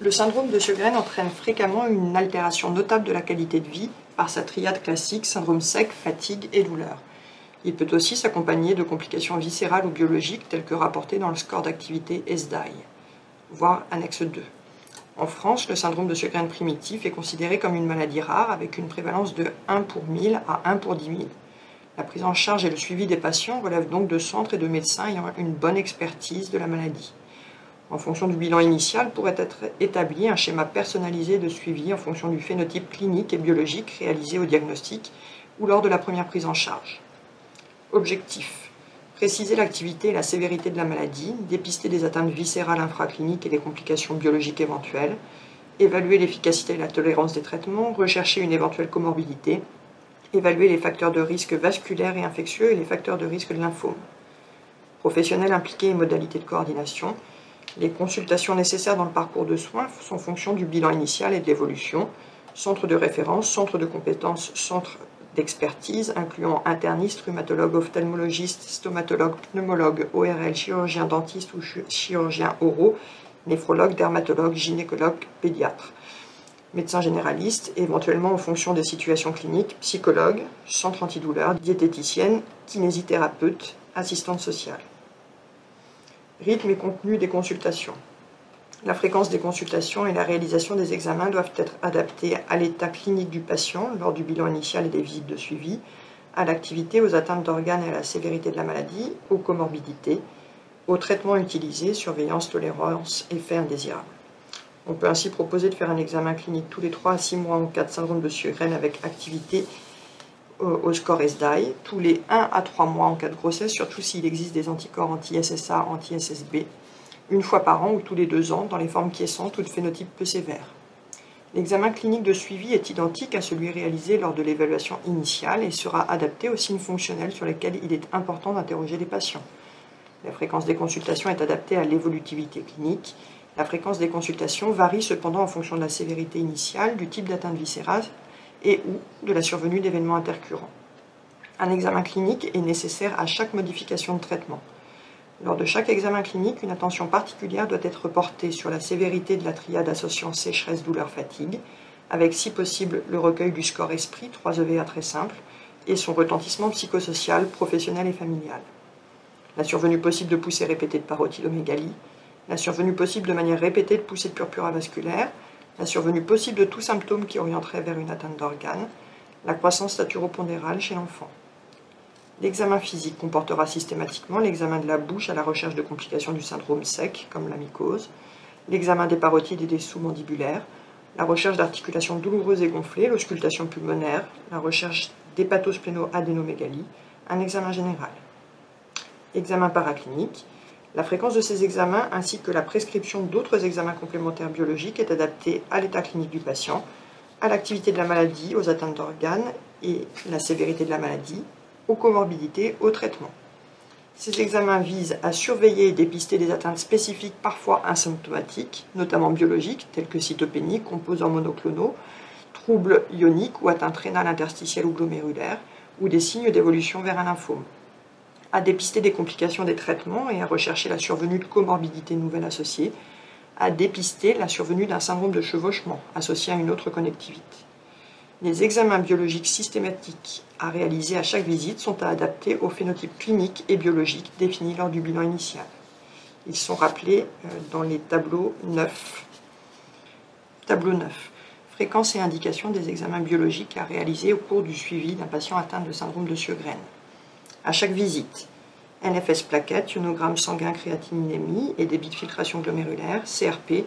Le syndrome de Sjögren entraîne fréquemment une altération notable de la qualité de vie par sa triade classique syndrome sec, fatigue et douleur. Il peut aussi s'accompagner de complications viscérales ou biologiques telles que rapportées dans le score d'activité SDAI, voire annexe 2. En France, le syndrome de Sjögren primitif est considéré comme une maladie rare avec une prévalence de 1 pour 1000 à 1 pour 10 000. La prise en charge et le suivi des patients relèvent donc de centres et de médecins ayant une bonne expertise de la maladie. En fonction du bilan initial, pourrait être établi un schéma personnalisé de suivi en fonction du phénotype clinique et biologique réalisé au diagnostic ou lors de la première prise en charge. Objectif préciser l'activité et la sévérité de la maladie, dépister des atteintes viscérales infracliniques et des complications biologiques éventuelles, évaluer l'efficacité et la tolérance des traitements, rechercher une éventuelle comorbidité, évaluer les facteurs de risque vasculaires et infectieux et les facteurs de risque de lymphome. Professionnels impliqués et modalités de coordination, les consultations nécessaires dans le parcours de soins sont fonction du bilan initial et de l'évolution, centre de référence, centre de compétences, centre d'expertise, incluant interniste, rhumatologue, ophtalmologiste, stomatologue, pneumologue, ORL, chirurgien dentiste ou chirurgien oraux, néphrologue, dermatologue, gynécologue, pédiatre, médecin généraliste, éventuellement en fonction des situations cliniques, psychologue, centre antidouleur, diététicienne, kinésithérapeute, assistante sociale. Rythme et contenu des consultations. La fréquence des consultations et la réalisation des examens doivent être adaptés à l'état clinique du patient lors du bilan initial et des visites de suivi, à l'activité, aux atteintes d'organes et à la sévérité de la maladie, aux comorbidités, aux traitements utilisés, surveillance, tolérance, effets indésirables. On peut ainsi proposer de faire un examen clinique tous les 3 à 6 mois en cas de syndrome de Sjögren avec activité au score SDAI, tous les 1 à 3 mois en cas de grossesse, surtout s'il existe des anticorps anti-SSA, anti-SSB, une fois par an ou tous les deux ans dans les formes quiescentes ou de phénotype peu sévère. L'examen clinique de suivi est identique à celui réalisé lors de l'évaluation initiale et sera adapté aux signes fonctionnels sur lesquels il est important d'interroger les patients. La fréquence des consultations est adaptée à l'évolutivité clinique. La fréquence des consultations varie cependant en fonction de la sévérité initiale, du type d'atteinte viscérale et ou de la survenue d'événements intercurrents. Un examen clinique est nécessaire à chaque modification de traitement. Lors de chaque examen clinique, une attention particulière doit être portée sur la sévérité de la triade associant sécheresse, douleur, fatigue, avec si possible le recueil du score esprit, 3 EVA très simple, et son retentissement psychosocial, professionnel et familial. La survenue possible de poussées répétées de parotidomégalie, la survenue possible de manière répétée de poussées de purpura vasculaire, la survenue possible de tout symptôme qui orienterait vers une atteinte d'organes, la croissance staturopondérale chez l'enfant. L'examen physique comportera systématiquement l'examen de la bouche à la recherche de complications du syndrome sec, comme la mycose, l'examen des parotides et des sous-mandibulaires, la recherche d'articulations douloureuses et gonflées, l'auscultation pulmonaire, la recherche d'hépatospléno-adénomégalie, un examen général. Examen paraclinique. La fréquence de ces examens ainsi que la prescription d'autres examens complémentaires biologiques est adaptée à l'état clinique du patient, à l'activité de la maladie, aux atteintes d'organes et la sévérité de la maladie, aux comorbidités, au traitement. Ces examens visent à surveiller et dépister des atteintes spécifiques parfois asymptomatiques, notamment biologiques, telles que cytopénie, composants monoclonaux, troubles ioniques ou atteintes rénales interstitielles ou glomérulaires, ou des signes d'évolution vers un lymphome, à dépister des complications des traitements et à rechercher la survenue de comorbidités nouvelles associées, à dépister la survenue d'un syndrome de chevauchement associé à une autre connectivité. Les examens biologiques systématiques à réaliser à chaque visite sont à adapter au phénotype clinique et biologique défini lors du bilan initial. Ils sont rappelés euh, dans les tableaux 9. Tableau 9. Fréquence et indication des examens biologiques à réaliser au cours du suivi d'un patient atteint de syndrome de Sjögren. À chaque visite, NFS plaquette, ionogramme sanguin créatininémie et débit de filtration glomérulaire, CRP,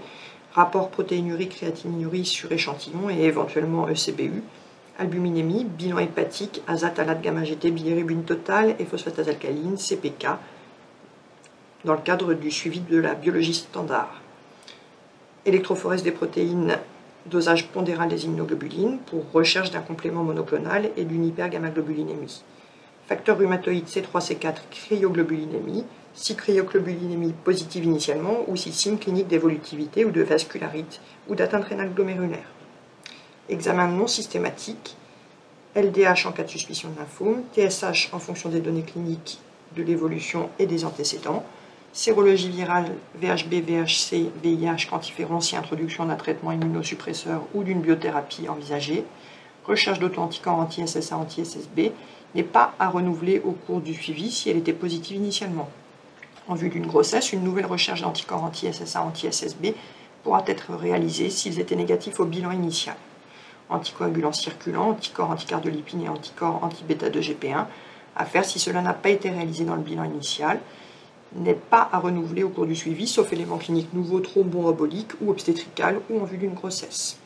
rapport protéinurie créatinurie sur échantillon et éventuellement ECBU, albuminémie, bilan hépatique, azatalate gamma-GT, bilirubine totale et phosphatase alcaline, CPK, dans le cadre du suivi de la biologie standard. Électrophorèse des protéines, dosage pondéral des immunoglobulines pour recherche d'un complément monoclonal et d'une hypergammaglobulinémie. Facteur rhumatoïde C3-C4, cryoglobulinémie, si cryoglobulinémie positive initialement ou si signe clinique d'évolutivité ou de vascularite ou d'atteinte rénale glomérulaire. Examen non systématique, LDH en cas de suspicion de lymphome, TSH en fonction des données cliniques de l'évolution et des antécédents, sérologie virale VHB, VHC, VIH quantiférons si introduction d'un traitement immunosuppresseur ou d'une biothérapie envisagée, recherche d'auto-anticorps anti-SSA, anti-SSB, n'est pas à renouveler au cours du suivi si elle était positive initialement. En vue d'une grossesse, une nouvelle recherche d'anticorps anti-SSA, anti-SSB pourra être réalisée s'ils étaient négatifs au bilan initial. Anticoagulants circulants, anticorps anticardiolipine et anticorps anti-bêta-2-GP1 à faire si cela n'a pas été réalisé dans le bilan initial, n'est pas à renouveler au cours du suivi, sauf éléments cliniques nouveaux thromboemboliques ou obstétricales ou en vue d'une grossesse.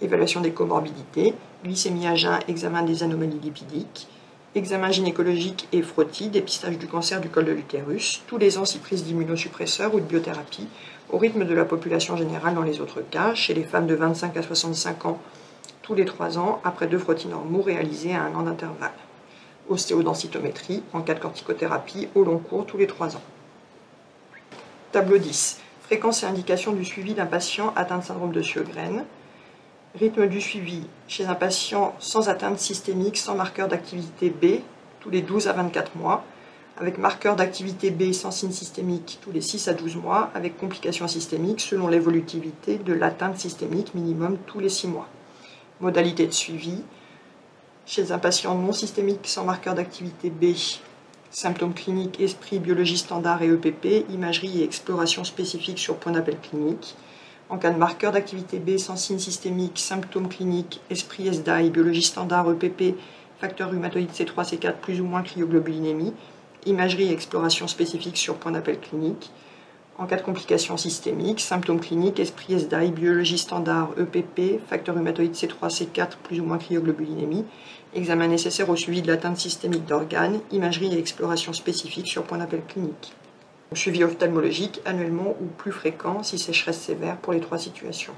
Évaluation des comorbidités, glycémie à jeun, examen des anomalies lipidiques, examen gynécologique et frottis, dépistage du cancer du col de l'utérus, tous les ans si prise d'immunosuppresseurs ou de biothérapie, au rythme de la population générale dans les autres cas, chez les femmes de 25 à 65 ans tous les 3 ans, après deux frottis normaux réalisés à un an d'intervalle ostéodensitométrie en cas de corticothérapie au long cours tous les 3 ans. Tableau 10. Fréquence et indication du suivi d'un patient atteint de syndrome de Sjögren. Rythme du suivi chez un patient sans atteinte systémique, sans marqueur d'activité B, tous les 12 à 24 mois, avec marqueur d'activité B sans signe systémique tous les 6 à 12 mois, avec complications systémiques selon l'évolutivité de l'atteinte systémique minimum tous les 6 mois. Modalité de suivi, chez un patient non systémique sans marqueur d'activité B, symptômes cliniques, esprit, biologie standard et EPP, imagerie et exploration spécifique sur point d'appel clinique. En cas de marqueur d'activité B sans signe systémique, symptômes cliniques, esprit SDA et biologie standard EPP, facteur rhumatoïde C3, C4, plus ou moins cryoglobulinémie, imagerie et exploration spécifique sur point d'appel clinique. En cas de complications systémiques, symptômes cliniques, esprit SDAI, biologie standard, EPP, facteur rhumatoïde C3, C4, plus ou moins cryoglobulinémie, examen nécessaire au suivi de l'atteinte systémique d'organes, imagerie et exploration spécifique sur point d'appel clinique. Suivi ophtalmologique annuellement ou plus fréquent si sécheresse sévère pour les trois situations.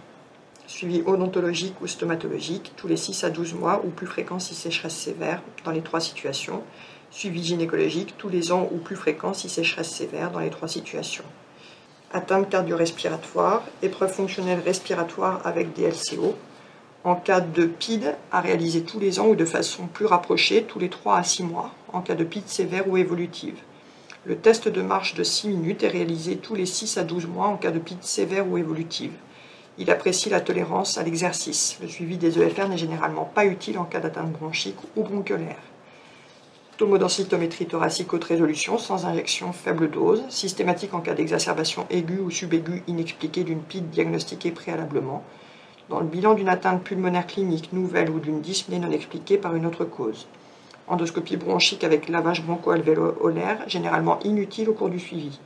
Suivi odontologique ou stomatologique tous les 6 à 12 mois ou plus fréquent si sécheresse sévère dans les trois situations. Suivi gynécologique tous les ans ou plus fréquent si sécheresse sévère dans les trois situations atteinte cardio-respiratoire, épreuve fonctionnelle respiratoire avec DLCO, en cas de PID à réaliser tous les ans ou de façon plus rapprochée, tous les 3 à 6 mois, en cas de PID sévère ou évolutive. Le test de marche de 6 minutes est réalisé tous les 6 à 12 mois en cas de PID sévère ou évolutive. Il apprécie la tolérance à l'exercice. Le suivi des EFR n'est généralement pas utile en cas d'atteinte bronchique ou bronchiolaire. Tomodensitométrie thoracique haute résolution sans injection faible dose, systématique en cas d'exacerbation aiguë ou subaiguë inexpliquée d'une PID diagnostiquée préalablement, dans le bilan d'une atteinte pulmonaire clinique nouvelle ou d'une dyspnée non expliquée par une autre cause. Endoscopie bronchique avec lavage broncho-alvéolaire, généralement inutile au cours du suivi.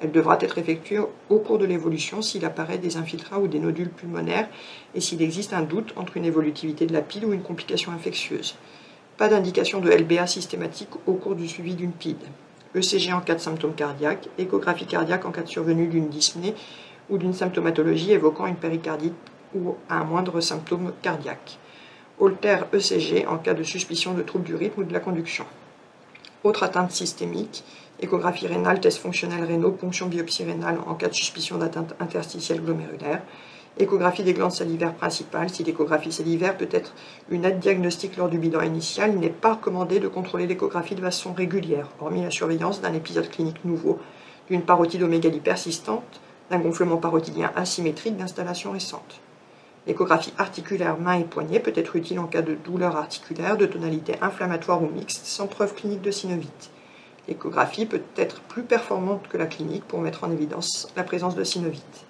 Elle devra être effectuée au cours de l'évolution s'il apparaît des infiltrats ou des nodules pulmonaires et s'il existe un doute entre une évolutivité de la PID ou une complication infectieuse. Pas d'indication de LBA systématique au cours du suivi d'une PID. ECG en cas de symptômes cardiaques, échographie cardiaque en cas de survenue d'une dyspnée ou d'une symptomatologie évoquant une péricardite ou un moindre symptôme cardiaque. Holter ECG en cas de suspicion de troubles du rythme ou de la conduction. Autre atteinte systémique, échographie rénale, test fonctionnel rénaux, ponction biopsie rénale en cas de suspicion d'atteinte interstitielle glomérulaire, Échographie des glandes salivaires principales. Si l'échographie salivaire peut être une aide diagnostique lors du bilan initial, il n'est pas recommandé de contrôler l'échographie de façon régulière, hormis la surveillance d'un épisode clinique nouveau, d'une parotidomégalie persistante, d'un gonflement parotidien asymétrique d'installation récente. L'échographie articulaire main et poignet peut être utile en cas de douleur articulaire de tonalité inflammatoire ou mixte sans preuve clinique de synovite. L'échographie peut être plus performante que la clinique pour mettre en évidence la présence de synovite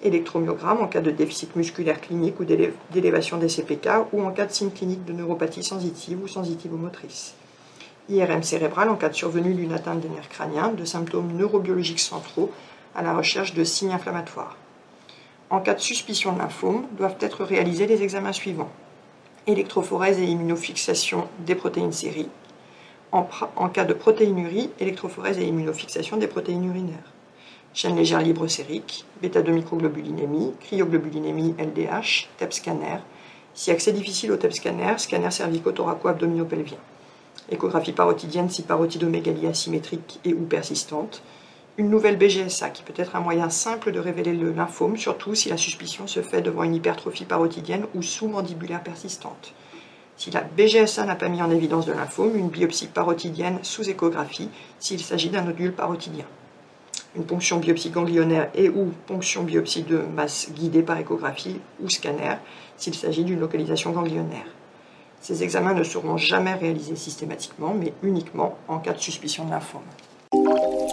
électromyogramme en cas de déficit musculaire clinique ou d'élévation des CPK ou en cas de signe clinique de neuropathie sensitive ou sensitivo-motrice. IRM cérébral en cas de survenue d'une atteinte des nerfs crâniens, de symptômes neurobiologiques centraux à la recherche de signes inflammatoires. En cas de suspicion de lymphome, doivent être réalisés les examens suivants électrophorèse et immunofixation des protéines séries. En, cas de protéinurie, électrophorèse et immunofixation des protéines urinaires chaîne légère libre sérique, bêta-2 microglobulinémie, cryoglobulinémie LDH, TEP scanner. Si accès difficile au TEP scanner, scanner cervico-thoraco-abdominopelvien. Échographie parotidienne si parotidomégalie asymétrique et ou persistante. Une nouvelle BGSA qui peut être un moyen simple de révéler le lymphome, surtout si la suspicion se fait devant une hypertrophie parotidienne ou sous-mandibulaire persistante. Si la BGSA n'a pas mis en évidence de lymphome, une biopsie parotidienne sous échographie s'il s'agit d'un nodule parotidien. Une ponction biopsie ganglionnaire et ou ponction biopsie de masse guidée par échographie ou scanner s'il s'agit d'une localisation ganglionnaire. Ces examens ne seront jamais réalisés systématiquement, mais uniquement en cas de suspicion de lymphome.